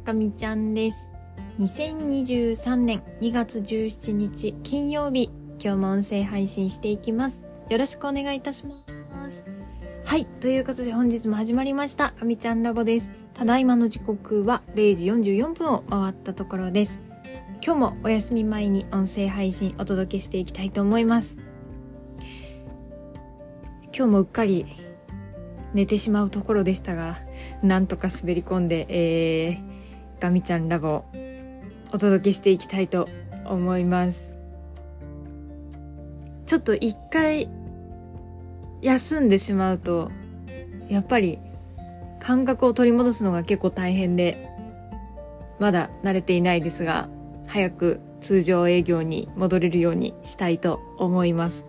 かみちゃんです。2023年2月17日金曜日、今日も音声配信していきます。よろしくお願いいたします。はい、ということで本日も始まりました、かみちゃんラボです。ただいまの時刻は0時44分を回ったところです。今日もお休み前に音声配信お届けしていきたいと思います。今日もうっかり寝てしまうところでしたが、なんとか滑り込んで、えー、ガミちゃんラボ、お届けしていきたいと思います。ちょっと一回、休んでしまうと、やっぱり、感覚を取り戻すのが結構大変で、まだ慣れていないですが、早く通常営業に戻れるようにしたいと思います。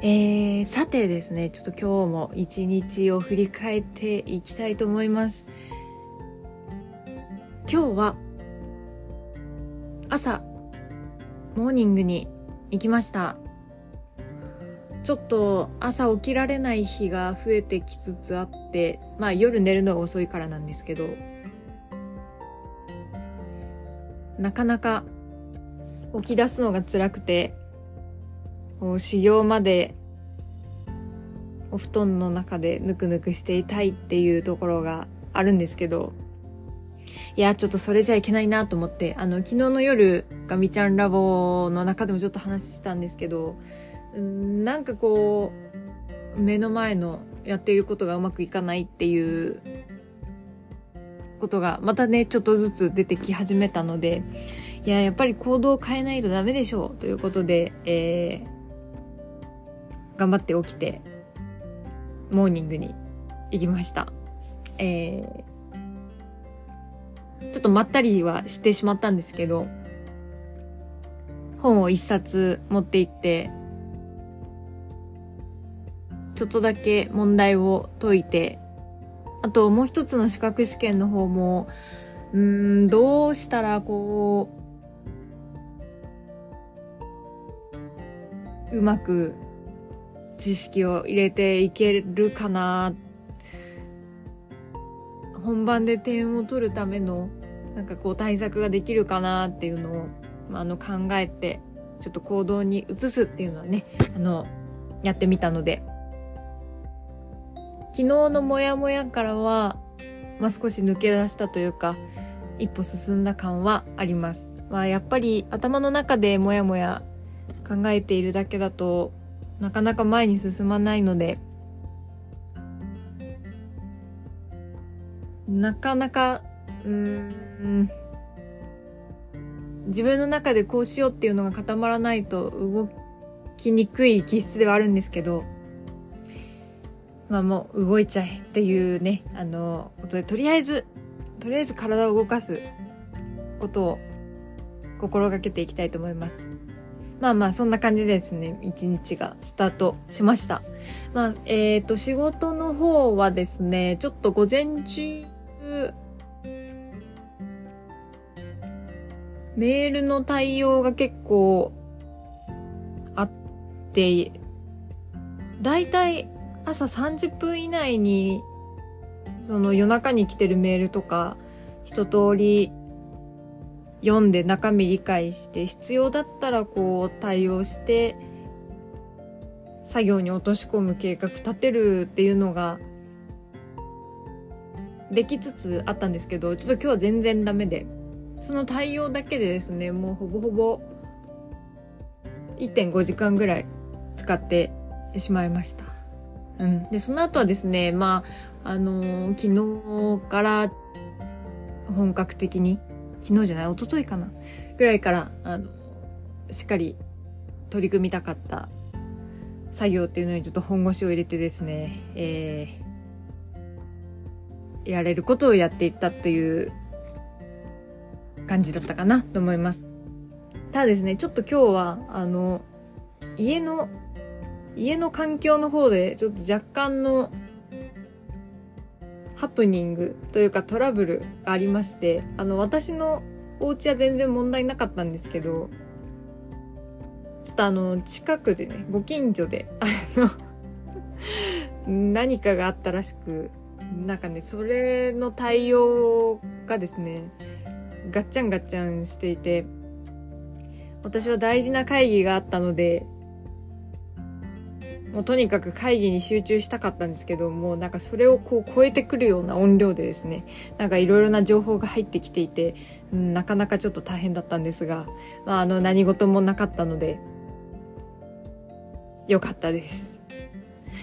えー、さてですね、ちょっと今日も一日を振り返っていきたいと思います。今日は、朝、モーニングに行きました。ちょっと朝起きられない日が増えてきつつあって、まあ夜寝るのが遅いからなんですけど、なかなか起き出すのが辛くて、こう始業までお布団の中でぬくぬくしていたいっていうところがあるんですけど、いや、ちょっとそれじゃいけないなと思って、あの、昨日の夜、ガミちゃんラボの中でもちょっと話したんですけど、うんなんかこう、目の前のやっていることがうまくいかないっていうことが、またね、ちょっとずつ出てき始めたので、いや、やっぱり行動を変えないとダメでしょうということで、えー、頑張って起きて、モーニングに行きました。えー、ちょっとまったりはしてしまったんですけど、本を一冊持って行って、ちょっとだけ問題を解いて、あともう一つの資格試験の方も、うん、どうしたらこう、うまく知識を入れていけるかな。本番で点を取るための、なんかこう対策ができるかなっていうのを、まあ、あの考えて、ちょっと行動に移すっていうのはね、あの、やってみたので、昨日のモヤモヤからは、まあ、少し抜け出したというか、一歩進んだ感はあります。まあ、やっぱり頭の中でモヤモヤ考えているだけだとなかなか前に進まないので、なかなか、うん、自分の中でこうしようっていうのが固まらないと動きにくい気質ではあるんですけど、まあもう動いちゃえっていうね、あの、ことで、とりあえず、とりあえず体を動かすことを心がけていきたいと思います。まあまあ、そんな感じでですね、一日がスタートしました。まあ、えっ、ー、と、仕事の方はですね、ちょっと午前中、メールの対応が結構あって、だいたい朝30分以内に、その夜中に来てるメールとか、一通り読んで中身理解して、必要だったらこう対応して、作業に落とし込む計画立てるっていうのが、できつつあったんですけど、ちょっと今日は全然ダメで、その対応だけでですね、もうほぼほぼ1.5時間ぐらい使ってしまいました。うん。で、その後はですね、まあ、あのー、昨日から本格的に、昨日じゃない、一昨日かなぐらいから、あの、しっかり取り組みたかった作業っていうのにちょっと本腰を入れてですね、えー、やれることをやっていったという感じだったかなと思います。ただですね、ちょっと今日は、あの、家の家の環境の方でちょっと若干のハプニングというかトラブルがありまして、あの私のお家は全然問題なかったんですけど、ちょっとあの近くでね、ご近所で、あの、何かがあったらしく、なんかね、それの対応がですねガッチャンガッチャンしていて私は大事な会議があったのでもうとにかく会議に集中したかったんですけどもうなんかそれをこう超えてくるような音量でですねなんかいろいろな情報が入ってきていて、うん、なかなかちょっと大変だったんですが、まあ、あの何事もなかったのでよかったです。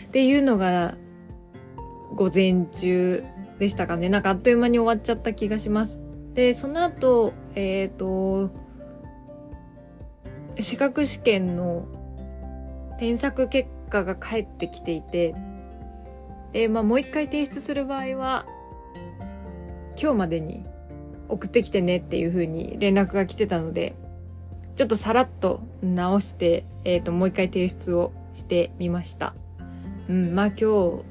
っていうのが午前中でしたかねなんかあっという間に終わっちゃった気がします。でその後えっ、ー、と資格試験の添削結果が返ってきていて、で、まあもう一回提出する場合は、今日までに送ってきてねっていう風に連絡が来てたので、ちょっとさらっと直して、えっ、ー、と、もう一回提出をしてみました。うん、まあ今日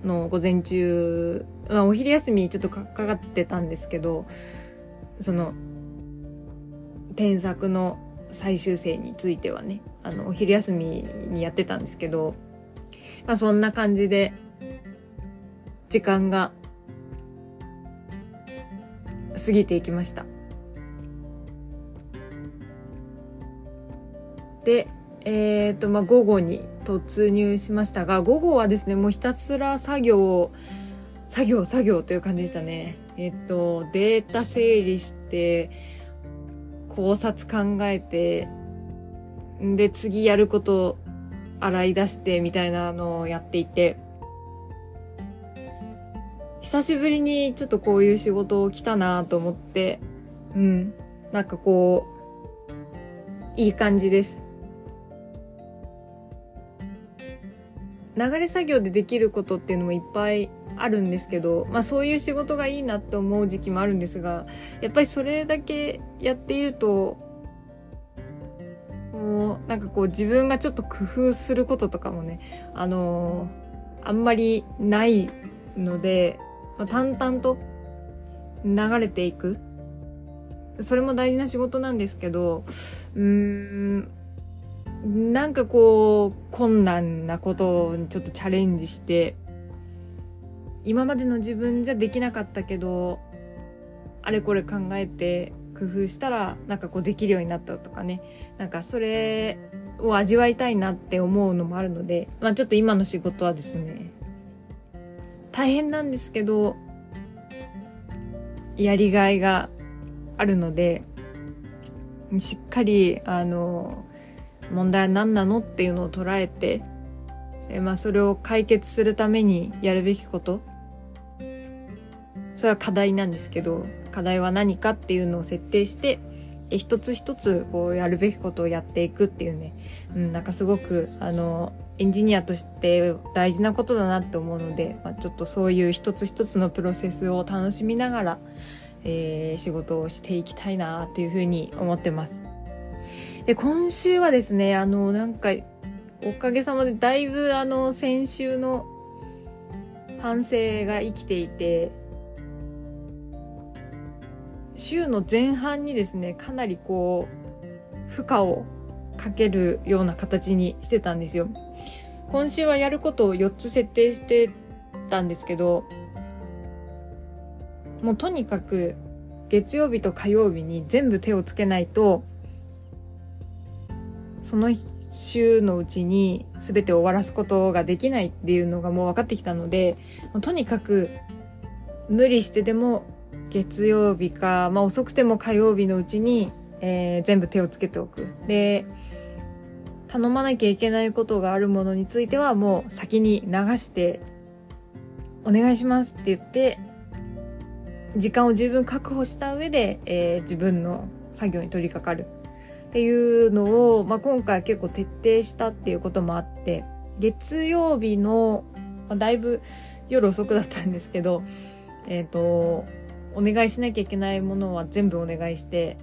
の午前中、まあお昼休みちょっとかかってたんですけど、その、添削の最終生についてはね、あの、お昼休みにやってたんですけど、まあそんな感じで、時間が過ぎていきました。で、えっ、ー、と、まあ午後に突入しましたが、午後はですね、もうひたすら作業を、作業、作業という感じでしたね。えっ、と、データ整理して、考察考えて、で、次やること洗い出してみたいなのをやっていて、久しぶりにちょっとこういう仕事を来たなと思って、うん。なんかこう、いい感じです。流れ作業でできることっていうのもいっぱいあるんですけど、まあそういう仕事がいいなって思う時期もあるんですが、やっぱりそれだけやっていると、もうなんかこう自分がちょっと工夫することとかもね、あのー、あんまりないので、まあ、淡々と流れていく。それも大事な仕事なんですけど、うーん、なんかこう、困難なことにちょっとチャレンジして、今までの自分じゃできなかったけど、あれこれ考えて工夫したらなんかこうできるようになったとかね。なんかそれを味わいたいなって思うのもあるので、まあ、ちょっと今の仕事はですね大変なんですけどやりがいがあるのでしっかりあの問題は何なのっていうのを捉えてえ、まあ、それを解決するためにやるべきことそれは課題なんですけど課題は何かっていうのを設定して一つ一つこうやるべきことをやっていくっていうね、うん、なんかすごくあのエンジニアとして大事なことだなって思うので、まあ、ちょっとそういう一つ一つのプロセスを楽しみながら、えー、仕事をしていきたいなっていうふうに思ってます。で、今週はですね、あの、なんか、おかげさまでだいぶあの、先週の反省が生きていて、週の前半にですねかなりこう負荷をかけるような形にしてたんですよ。今週はやることを4つ設定してたんですけどもうとにかく月曜日と火曜日に全部手をつけないとその週のうちに全て終わらすことができないっていうのがもう分かってきたのでとにかく無理してでも月曜日か、まあ遅くても火曜日のうちに、えー、全部手をつけておく。で、頼まなきゃいけないことがあるものについてはもう先に流して、お願いしますって言って、時間を十分確保した上で、えー、自分の作業に取り掛かるっていうのを、まあ、今回結構徹底したっていうこともあって、月曜日の、まあ、だいぶ夜遅くだったんですけど、えっ、ー、と、お願いしなきゃいけないものは全部お願いして、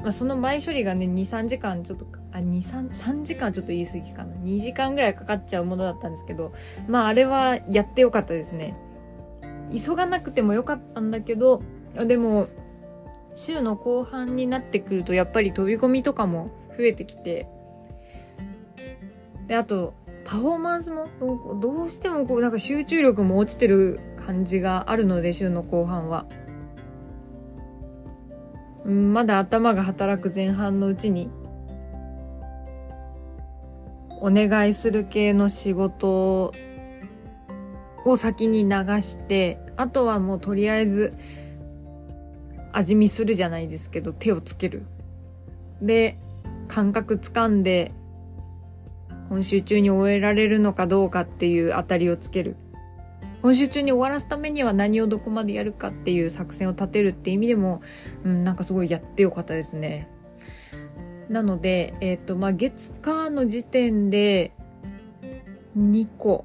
まあ、その前処理がね、2、3時間ちょっと、あ、2、3、3時間ちょっと言い過ぎかな。2時間ぐらいかかっちゃうものだったんですけど、まああれはやってよかったですね。急がなくてもよかったんだけど、でも、週の後半になってくるとやっぱり飛び込みとかも増えてきて、で、あと、パフォーマンスもどうしてもこうなんか集中力も落ちてる感じがあるので週の後半は。まだ頭が働く前半のうちに、お願いする系の仕事を先に流して、あとはもうとりあえず、味見するじゃないですけど、手をつける。で、感覚つかんで、今週中に終えられるのかどうかっていうあたりをつける。今週中に終わらすためには何をどこまでやるかっていう作戦を立てるって意味でも、うん、なんかすごいやってよかったですね。なので、えっ、ー、と、まあ、月火の時点で2個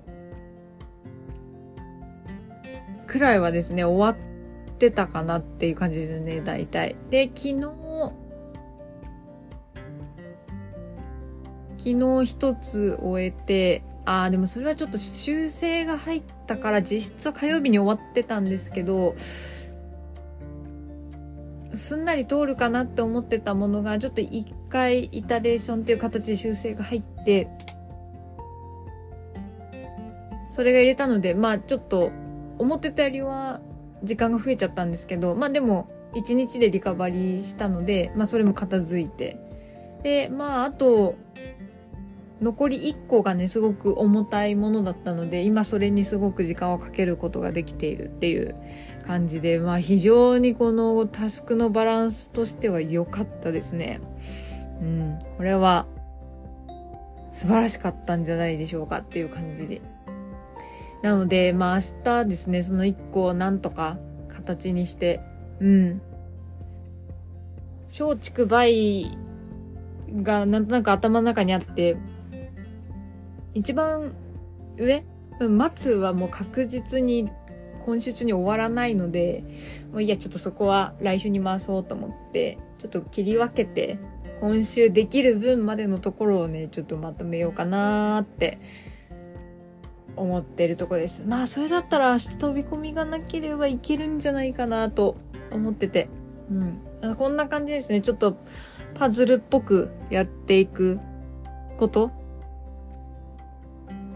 くらいはですね、終わってたかなっていう感じですね、大体。で、昨日、昨日一つ終えて、ああ、でもそれはちょっと修正が入ったから実質は火曜日に終わってたんですけど、すんなり通るかなって思ってたものが、ちょっと一回イタレーションっていう形で修正が入って、それが入れたので、まあちょっと思ってたよりは時間が増えちゃったんですけど、まあでも一日でリカバリーしたので、まあそれも片付いて。で、まああと、残り1個がね、すごく重たいものだったので、今それにすごく時間をかけることができているっていう感じで、まあ非常にこのタスクのバランスとしては良かったですね。うん。これは素晴らしかったんじゃないでしょうかっていう感じで。なので、まあ明日ですね、その1個をなんとか形にして、うん。小畜梅がなんとなく頭の中にあって、一番上？松はもう確実に今週中に終わらないので、もういや、ちょっとそこは来週に回そうと思って、ちょっと切り分けて、今週できる分までのところをね、ちょっとまとめようかなーって思ってるとこです。まあ、それだったら明日飛び込みがなければいけるんじゃないかなと思ってて。うん。こんな感じですね。ちょっとパズルっぽくやっていくこと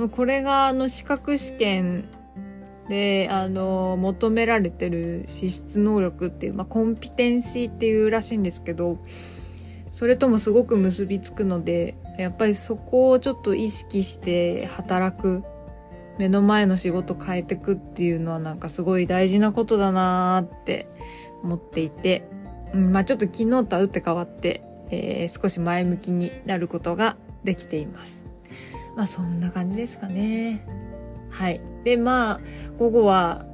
これがあの資格試験で、あの、求められてる資質能力っていう、まあ、コンピテンシーっていうらしいんですけど、それともすごく結びつくので、やっぱりそこをちょっと意識して働く、目の前の仕事変えてくっていうのはなんかすごい大事なことだなーって思っていて、うん、まあちょっと昨日とは打って変わって、えー、少し前向きになることができています。まあそんな感じですかね。はい。で、まあ、午後は、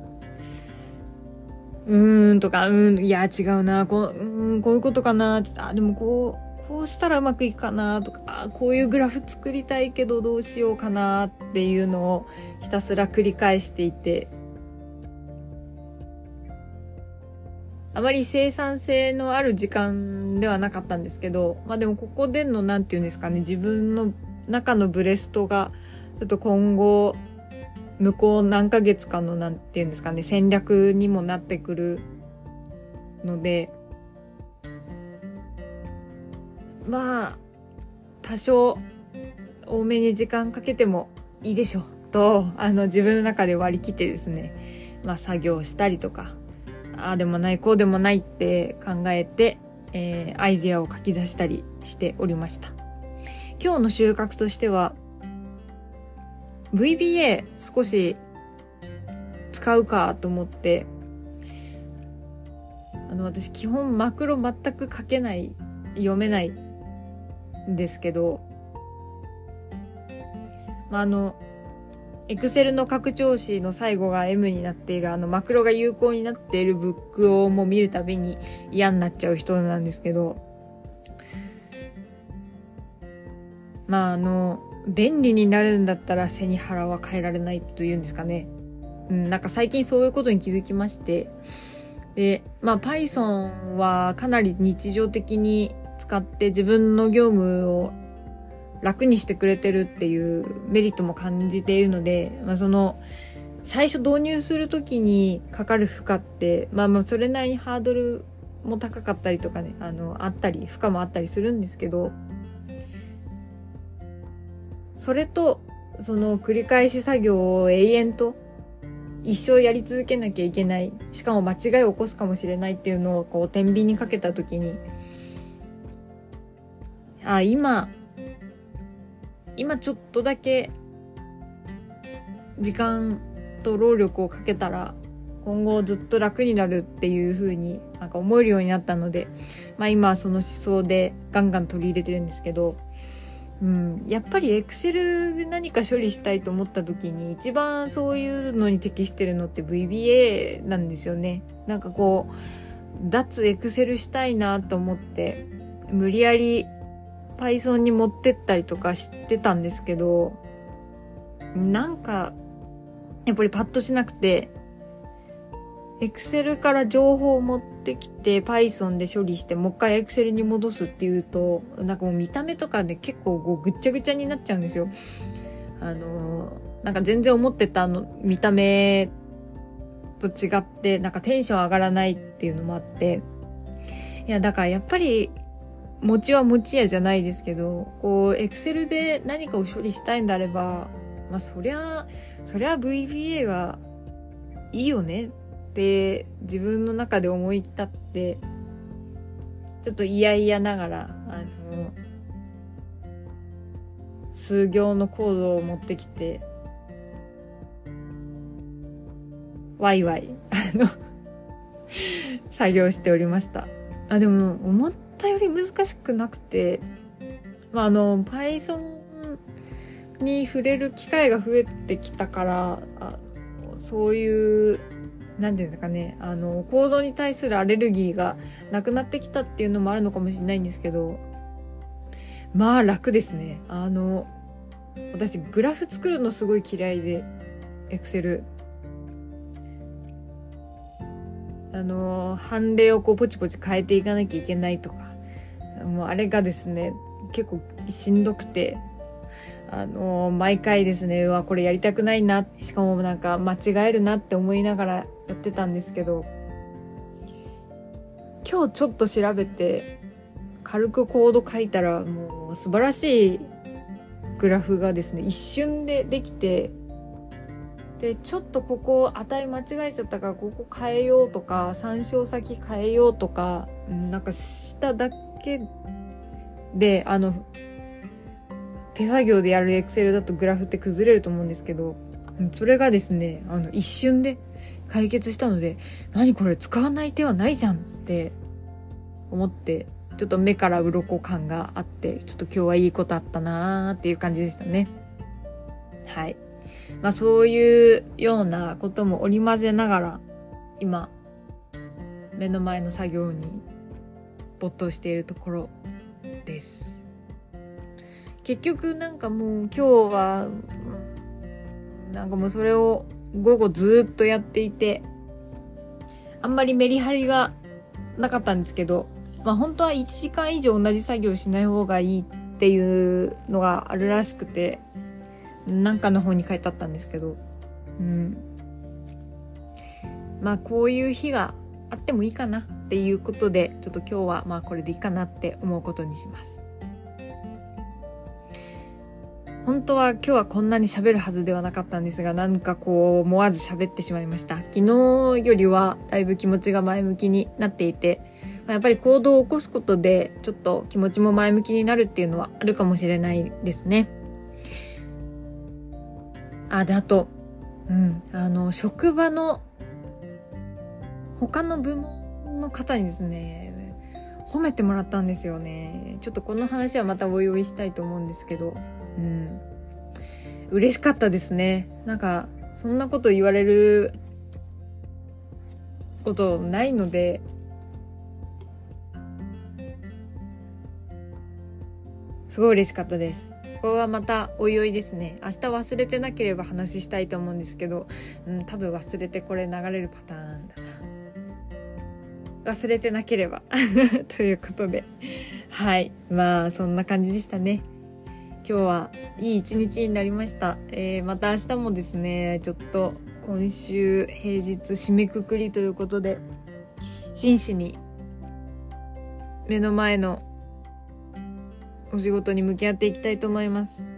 うーんとか、うん、いや、違うな、こう、うん、こういうことかな、あ、でもこう、こうしたらうまくいくかな、とか、あ、こういうグラフ作りたいけどどうしようかな、っていうのをひたすら繰り返していて、あまり生産性のある時間ではなかったんですけど、まあでもここでの、なんていうんですかね、自分の中のブレストが、ちょっと今後、向こう何ヶ月かのなんていうんですかね、戦略にもなってくるので、まあ、多少多めに時間かけてもいいでしょうと、あの自分の中で割り切ってですね、まあ作業したりとか、ああでもない、こうでもないって考えて、えー、アイデアを書き出したりしておりました。今日の収穫としては VBA 少し使うかと思ってあの私基本マクロ全く書けない読めないんですけどまああのエクセルの拡張子の最後が M になっているあのマクロが有効になっているブックをもう見るたびに嫌になっちゃう人なんですけどまああの便利になるんだったら背に腹は変えられないというんですかね。うん、なんか最近そういうことに気づきまして。で、まあ Python はかなり日常的に使って自分の業務を楽にしてくれてるっていうメリットも感じているので、まあその、最初導入するときにかかる負荷って、まあまあそれなりにハードルも高かったりとかね、あの、あったり、負荷もあったりするんですけど、それと、その繰り返し作業を永遠と一生やり続けなきゃいけないしかも間違いを起こすかもしれないっていうのをこう天秤にかけた時にあ今今ちょっとだけ時間と労力をかけたら今後ずっと楽になるっていう風になんか思えるようになったので、まあ今その思想でガンガン取り入れてるんですけど、うん、やっぱりエクセル何か処理したいと思った時に一番そういうのに適してるのって VBA なんですよね。なんかこう、脱エクセルしたいなと思って無理やり Python に持ってったりとかしてたんですけど、なんかやっぱりパッとしなくて、Excel から情報を持ってってきて Python で処理してもう一回 Excel に戻すっていうと、なんかもう見た目とかで結構こうぐっちゃぐちゃになっちゃうんですよ。あのなんか全然思ってたあの見た目と違って、なんかテンション上がらないっていうのもあって、いや、だからやっぱり、餅は餅屋じゃないですけど、こう、エクセルで何かを処理したいんであれば、まあそりゃ、そりゃ VBA がいいよねって自分の中で思い立って、ちょっと嫌々ながら、あの、数行のコードを持ってきて、ワイワイ、あの作業しておりました。あ、でも、思ったより難しくなくて、まあ、あの、Python に触れる機会が増えてきたから、そういう、なんていうんですかね、あの、行動に対するアレルギーがなくなってきたっていうのもあるのかもしれないんですけど、まあ楽ですね。あの、私グラフ作るのすごい嫌いで、エクセル。あの、判例をこうポチポチ変えていかなきゃいけないとか、もうあれがですね、結構しんどくて、あの毎回ですね、うわ、これやりたくないな、しかもなんか間違えるなって思いながらやってたんですけど、今日ちょっと調べて、軽くコード書いたらもう素晴らしいグラフがですね、一瞬でできて、で、ちょっとここ値間違えちゃったからここ変えようとか、参照先変えようとか、なんかしただけで、あの、手作業でやるエクセルだとグラフって崩れると思うんですけど、それがですね、あの、一瞬で解決したので、何これ使わない手はないじゃんって思って、ちょっと目から鱗感があって、ちょっと今日はいいことあったなーっていう感じでしたね。はい。まあそういうようなことも織り交ぜながら、今、目の前の作業に没頭しているところです。結局なんかもう今日は、なんかもうそれを午後ずっとやっていて、あんまりメリハリがなかったんですけど、まあ本当は1時間以上同じ作業しない方がいいっていうのがあるらしくて、なんかの方に書いてあったんですけど、うん。まあこういう日があってもいいかなっていうことで、ちょっと今日はまあこれでいいかなって思うことにします。本当は今日はこんなに喋るはずではなかったんですが、なんかこう、思わず喋ってしまいました。昨日よりはだいぶ気持ちが前向きになっていて、まやっぱり行動を起こすことで、ちょっと気持ちも前向きになるっていうのはあるかもしれないですね。あ、で、あと、うん、あの、職場の他の部門の方にですね、褒めてもらったんですよね。ちょっとこの話はまたおいおいしたいと思うんですけど、うん。嬉しかったですね。なんか、そんなこと言われることないので、すごい嬉しかったです。これはまたおいおいですね。明日忘れてなければ話したいと思うんですけど、うん、多分忘れてこれ流れるパターンだな。忘れてなければ ということで。はい。まあ、そんな感じでしたね。今日はいい一日になりました。えー、また明日もですね、ちょっと今週平日締めくくりということで、真摯に目の前のお仕事に向き合っていきたいと思います。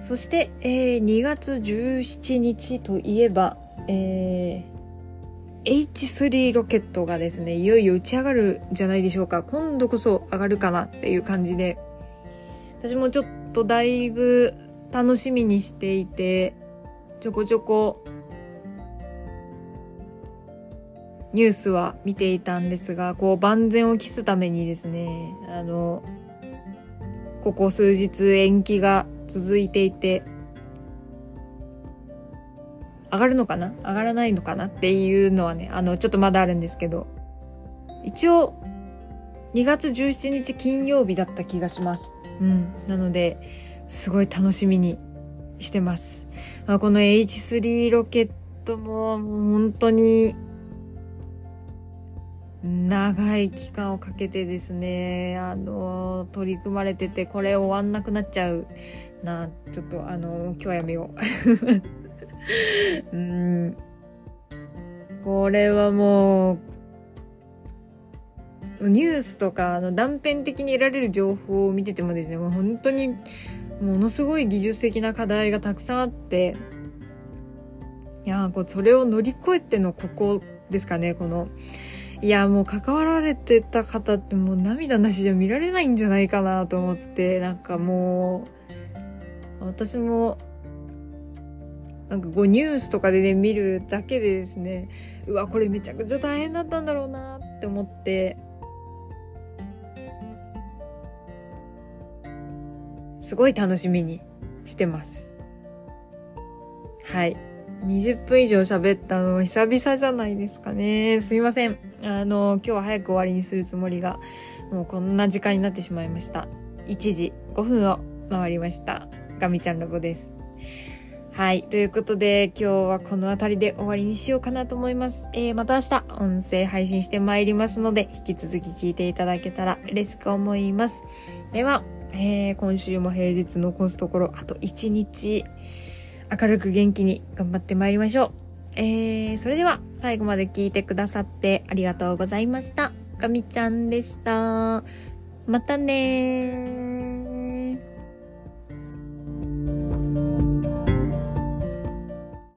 そして、えー、2月17日といえば、えー、H3 ロケットがですね、いよいよ打ち上がるんじゃないでしょうか。今度こそ上がるかなっていう感じで、私もちょっとだいぶ楽しみにしていて、ちょこちょこニュースは見ていたんですが、こう万全を期すためにですね、あの、ここ数日延期が続いていて、上がるのかな？上がらないのかなっていうのはね、あの、ちょっとまだあるんですけど、一応、2月17日金曜日だった気がします。うん。なので、すごい楽しみにしてます。まあ、この H3 ロケットももう本当に長い期間をかけてですね、あの、取り組まれてて、これ終わんなくなっちゃうな、ちょっとあの、今日はやめよう。うん。これはもう、ニュースとか、あの、断片的に得られる情報を見ててもですね、もう本当に、ものすごい技術的な課題がたくさんあって、いやこう、それを乗り越えてのここですかね、この、いや、もう関わられてた方ってもう涙なしじゃ見られないんじゃないかなと思って、なんかもう、私も、なんかこうニュースとかでね、見るだけでですね、うわ、これめちゃくちゃ大変だったんだろうなって思って、すごい楽しみにしてます。はい。20分以上喋ったの久々じゃないですかね。すみません。あの、今日は早く終わりにするつもりが、もうこんな時間になってしまいました。1時5分を回りました。ガミちゃんラボです。はい。ということで、今日はこの辺りで終わりにしようかなと思います。えー、また明日、音声配信してまいりますので、引き続き聞いていただけたら嬉しく思います。では、えー、今週も平日残すところ、あと1日、明るく元気に頑張ってまいりましょう。えー、それでは最後まで聞いてくださってありがとうございました。かみちゃんでした。またねー